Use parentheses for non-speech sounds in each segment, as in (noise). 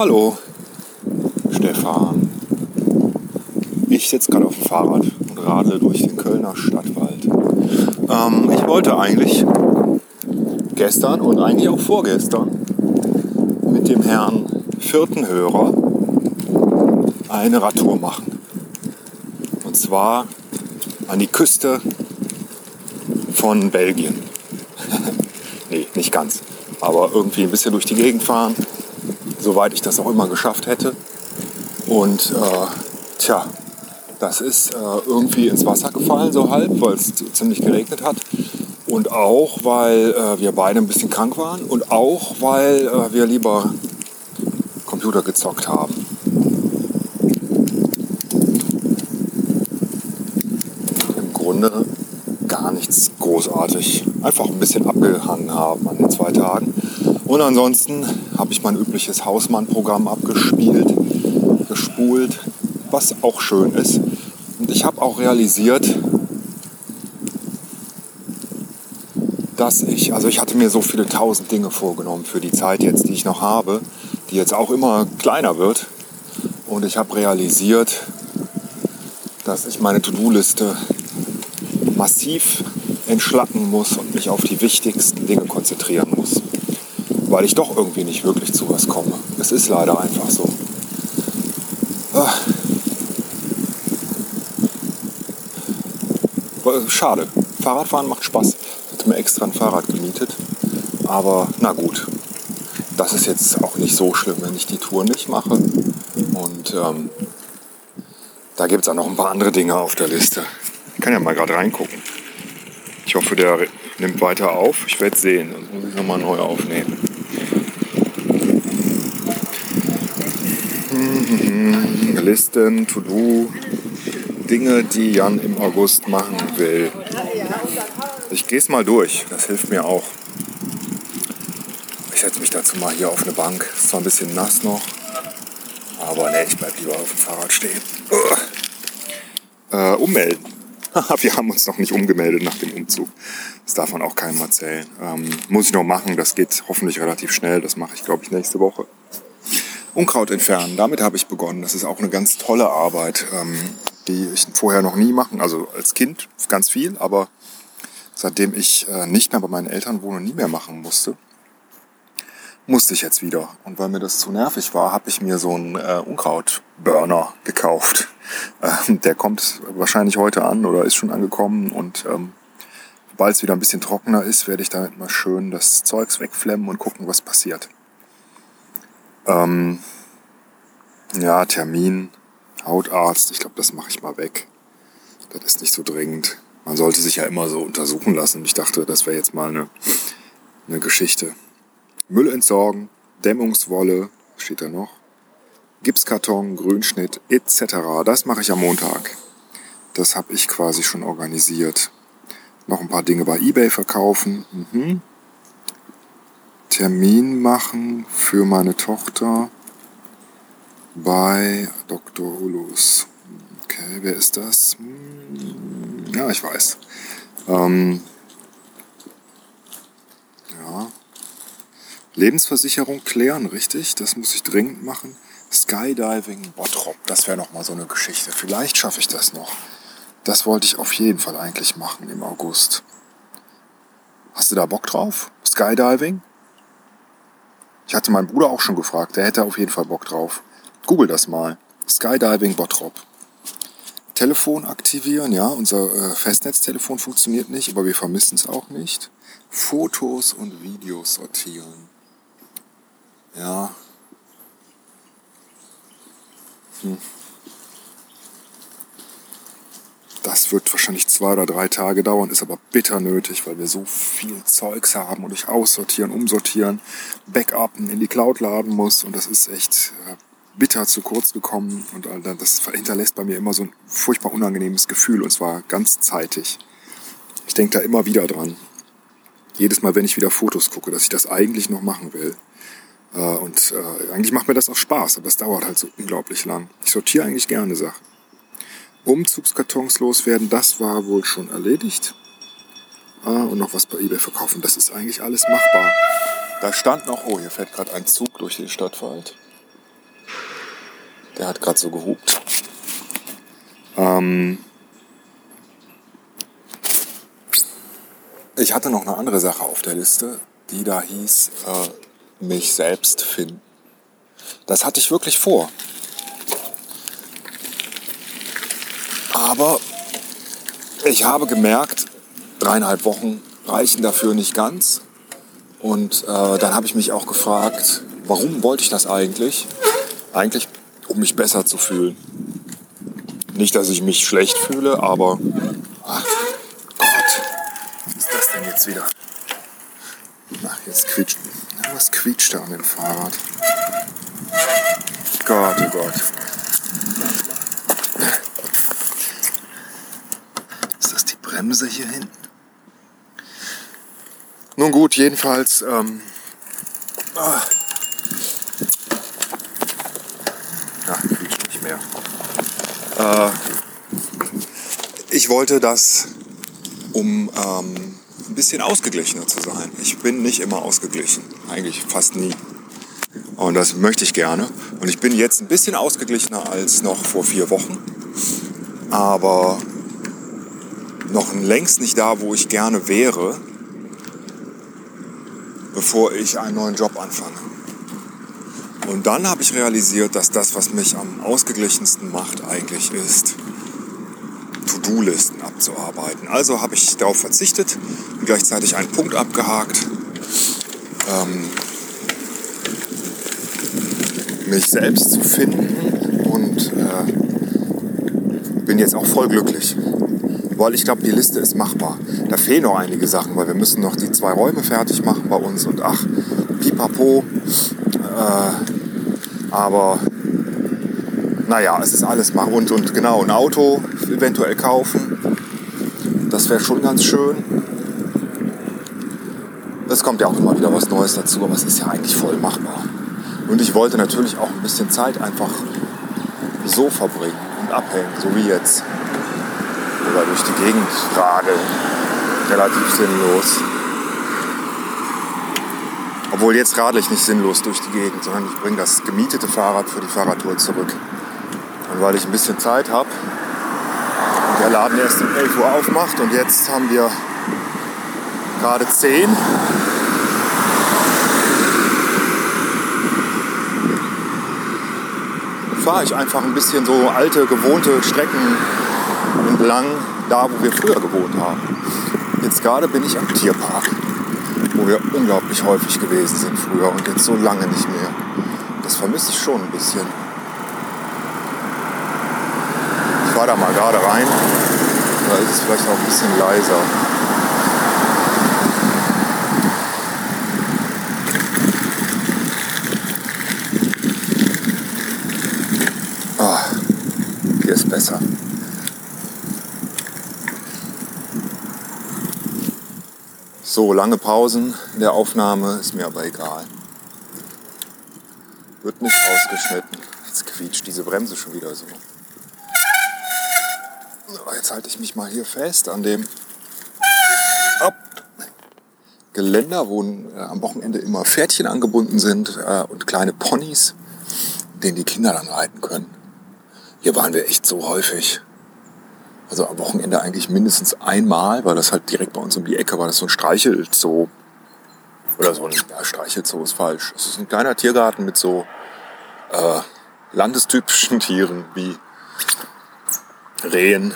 Hallo, Stefan. Ich sitze gerade auf dem Fahrrad und radle durch den Kölner Stadtwald. Ähm, ich wollte eigentlich gestern und eigentlich auch vorgestern mit dem Herrn vierten Hörer eine Radtour machen. Und zwar an die Küste von Belgien. (laughs) nee, nicht ganz. Aber irgendwie ein bisschen durch die Gegend fahren, soweit ich das auch immer geschafft hätte. Und äh, tja, das ist äh, irgendwie ins Wasser gefallen, so halb, weil es ziemlich geregnet hat. Und auch, weil äh, wir beide ein bisschen krank waren. Und auch, weil äh, wir lieber Computer gezockt haben. Im Grunde nichts großartig. Einfach ein bisschen abgehangen haben an den zwei Tagen. Und ansonsten habe ich mein übliches Hausmann-Programm abgespielt, gespult, was auch schön ist. Und ich habe auch realisiert, dass ich, also ich hatte mir so viele tausend Dinge vorgenommen für die Zeit jetzt, die ich noch habe, die jetzt auch immer kleiner wird. Und ich habe realisiert, dass ich meine To-Do-Liste massiv entschlacken muss und mich auf die wichtigsten Dinge konzentrieren muss weil ich doch irgendwie nicht wirklich zu was komme. Es ist leider einfach so. Ah. Schade. Fahrradfahren macht Spaß. Ich hatte mir extra ein Fahrrad gemietet. Aber na gut, das ist jetzt auch nicht so schlimm, wenn ich die Tour nicht mache. Und ähm, da gibt es auch noch ein paar andere Dinge auf der Liste. Ich kann ja mal gerade reingucken. Ich hoffe, der nimmt weiter auf. Ich werde sehen. Dann muss ich nochmal neu aufnehmen. Listen, To-Do, Dinge, die Jan im August machen will. Ich gehe es mal durch, das hilft mir auch. Ich setze mich dazu mal hier auf eine Bank. Ist zwar ein bisschen nass noch, aber ne, ich bleibe lieber auf dem Fahrrad stehen. Äh, ummelden. (laughs) Wir haben uns noch nicht umgemeldet nach dem Umzug. Das darf man auch keinem erzählen. Ähm, muss ich noch machen, das geht hoffentlich relativ schnell. Das mache ich, glaube ich, nächste Woche. Unkraut entfernen, damit habe ich begonnen. Das ist auch eine ganz tolle Arbeit, ähm, die ich vorher noch nie machen. Also als Kind ganz viel, aber seitdem ich äh, nicht mehr bei meinen Eltern wohne, nie mehr machen musste, musste ich jetzt wieder. Und weil mir das zu nervig war, habe ich mir so einen äh, Unkrautburner gekauft. (laughs) Ähm, der kommt wahrscheinlich heute an oder ist schon angekommen und ähm, sobald es wieder ein bisschen trockener ist, werde ich damit mal schön das Zeugs wegflemmen und gucken, was passiert. Ähm, ja, Termin, Hautarzt, ich glaube, das mache ich mal weg. Das ist nicht so dringend. Man sollte sich ja immer so untersuchen lassen. Ich dachte, das wäre jetzt mal eine, eine Geschichte. Müll entsorgen, Dämmungswolle, steht da noch, Gipskarton, Grünschnitt etc. Das mache ich am Montag. Das habe ich quasi schon organisiert. Noch ein paar Dinge bei eBay verkaufen. Mhm. Termin machen für meine Tochter bei Dr. Ulus. Okay, wer ist das? Hm, ja, ich weiß. Ähm, Lebensversicherung klären, richtig? Das muss ich dringend machen. Skydiving Bottrop, das wäre nochmal so eine Geschichte. Vielleicht schaffe ich das noch. Das wollte ich auf jeden Fall eigentlich machen im August. Hast du da Bock drauf? Skydiving? Ich hatte meinen Bruder auch schon gefragt, der hätte auf jeden Fall Bock drauf. Google das mal. Skydiving Bottrop. Telefon aktivieren, ja, unser äh, Festnetztelefon funktioniert nicht, aber wir vermissen es auch nicht. Fotos und Videos sortieren. Ja. Hm. Das wird wahrscheinlich zwei oder drei Tage dauern, ist aber bitter nötig, weil wir so viel Zeugs haben und ich aussortieren, umsortieren, backuppen, in die Cloud laden muss und das ist echt äh, bitter zu kurz gekommen und das hinterlässt bei mir immer so ein furchtbar unangenehmes Gefühl und zwar ganz zeitig. Ich denke da immer wieder dran. Jedes Mal, wenn ich wieder Fotos gucke, dass ich das eigentlich noch machen will. Äh, und äh, eigentlich macht mir das auch Spaß, aber es dauert halt so unglaublich lang. Ich sortiere eigentlich gerne Sachen. Umzugskartons loswerden, das war wohl schon erledigt. Ah, und noch was bei eBay verkaufen, das ist eigentlich alles machbar. Da stand noch, oh, hier fährt gerade ein Zug durch den Stadtwald. Der hat gerade so gehupt. Ähm ich hatte noch eine andere Sache auf der Liste, die da hieß, äh, mich selbst finden. Das hatte ich wirklich vor. Aber ich habe gemerkt, dreieinhalb Wochen reichen dafür nicht ganz. Und äh, dann habe ich mich auch gefragt, warum wollte ich das eigentlich? Eigentlich, um mich besser zu fühlen. Nicht, dass ich mich schlecht fühle, aber ach Gott, was ist das denn jetzt wieder? Ach, jetzt quietscht. Was quietscht da an dem Fahrrad? Gott, oh Gott. Ist das die Bremse hier hinten? Nun gut, jedenfalls. Ähm, ah. Ja, quietscht nicht mehr. Äh, ich wollte das, um ähm, bisschen ausgeglichener zu sein. Ich bin nicht immer ausgeglichen, eigentlich fast nie. Und das möchte ich gerne. Und ich bin jetzt ein bisschen ausgeglichener als noch vor vier Wochen. Aber noch längst nicht da, wo ich gerne wäre, bevor ich einen neuen Job anfange. Und dann habe ich realisiert, dass das, was mich am ausgeglichensten macht, eigentlich ist, To-Do-Listen abzuarbeiten. Also habe ich darauf verzichtet und gleichzeitig einen Punkt abgehakt. Ähm, mich selbst zu finden und äh, bin jetzt auch voll glücklich. Weil ich glaube, die Liste ist machbar. Da fehlen noch einige Sachen, weil wir müssen noch die zwei Räume fertig machen bei uns und ach, pipapo. Äh, aber naja, es ist alles machbar. Und, und genau, ein Auto eventuell kaufen. Das wäre schon ganz schön. Es kommt ja auch immer wieder was Neues dazu, aber es ist ja eigentlich voll machbar. Und ich wollte natürlich auch ein bisschen Zeit einfach so verbringen und abhängen, so wie jetzt. Oder durch die Gegend radeln. Relativ sinnlos. Obwohl jetzt radle ich nicht sinnlos durch die Gegend, sondern ich bringe das gemietete Fahrrad für die Fahrradtour zurück. Und weil ich ein bisschen Zeit habe der Laden erst um 11 Uhr aufmacht und jetzt haben wir gerade 10 fahre ich einfach ein bisschen so alte, gewohnte Strecken entlang, da wo wir früher gewohnt haben. Jetzt gerade bin ich am Tierpark, wo wir unglaublich häufig gewesen sind früher und jetzt so lange nicht mehr. Das vermisse ich schon ein bisschen. Ich fahre da mal gerade rein, da ist es vielleicht auch ein bisschen leiser. besser. So, lange Pausen in der Aufnahme ist mir aber egal. Wird nicht rausgeschnitten. Jetzt quietscht diese Bremse schon wieder so. So jetzt halte ich mich mal hier fest an dem Ab Geländer, wo äh, am Wochenende immer Pferdchen angebunden sind äh, und kleine Ponys, denen die Kinder dann reiten können. Hier waren wir echt so häufig. Also am Wochenende eigentlich mindestens einmal, weil das halt direkt bei uns um die Ecke war. Das so ein Streichelzoo. Oder so ein ja, Streichelzoo ist falsch. Es ist ein kleiner Tiergarten mit so äh, landestypischen (laughs) Tieren wie Rehen,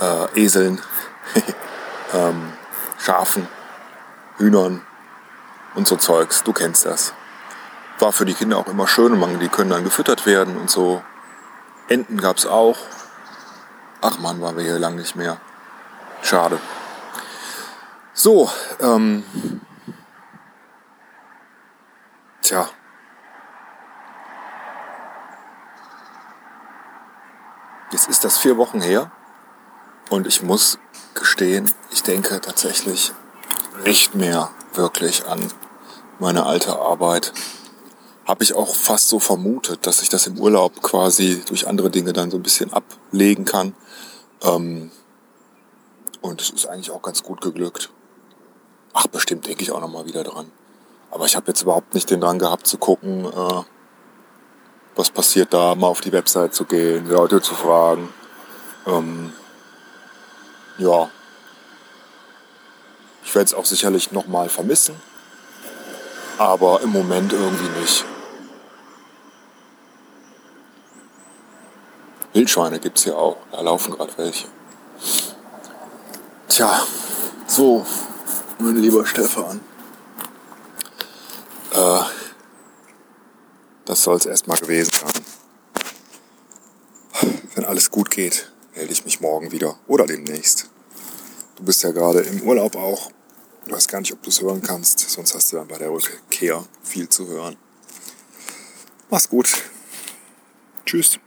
äh, Eseln, (laughs) ähm, Schafen, Hühnern und so Zeugs. Du kennst das war für die Kinder auch immer schön man, die können dann gefüttert werden und so. Enten gab es auch. Ach man, waren wir hier lang nicht mehr. Schade. So, ähm, tja. Jetzt ist das vier Wochen her und ich muss gestehen, ich denke tatsächlich nicht mehr wirklich an meine alte Arbeit habe ich auch fast so vermutet, dass ich das im Urlaub quasi durch andere Dinge dann so ein bisschen ablegen kann. Ähm, und es ist eigentlich auch ganz gut geglückt. Ach, bestimmt denke ich auch noch mal wieder dran. Aber ich habe jetzt überhaupt nicht den Drang gehabt zu gucken, äh, was passiert da, mal auf die Website zu gehen, Leute zu fragen. Ähm, ja, ich werde es auch sicherlich nochmal vermissen, aber im Moment irgendwie nicht. Wildschweine gibt es hier auch, da laufen gerade welche. Tja, so, mein lieber Stefan. Äh, das soll es erstmal gewesen sein. Wenn alles gut geht, melde ich mich morgen wieder oder demnächst. Du bist ja gerade im Urlaub auch. Ich weiß gar nicht, ob du es hören kannst, sonst hast du dann bei der Rückkehr viel zu hören. Mach's gut. Tschüss.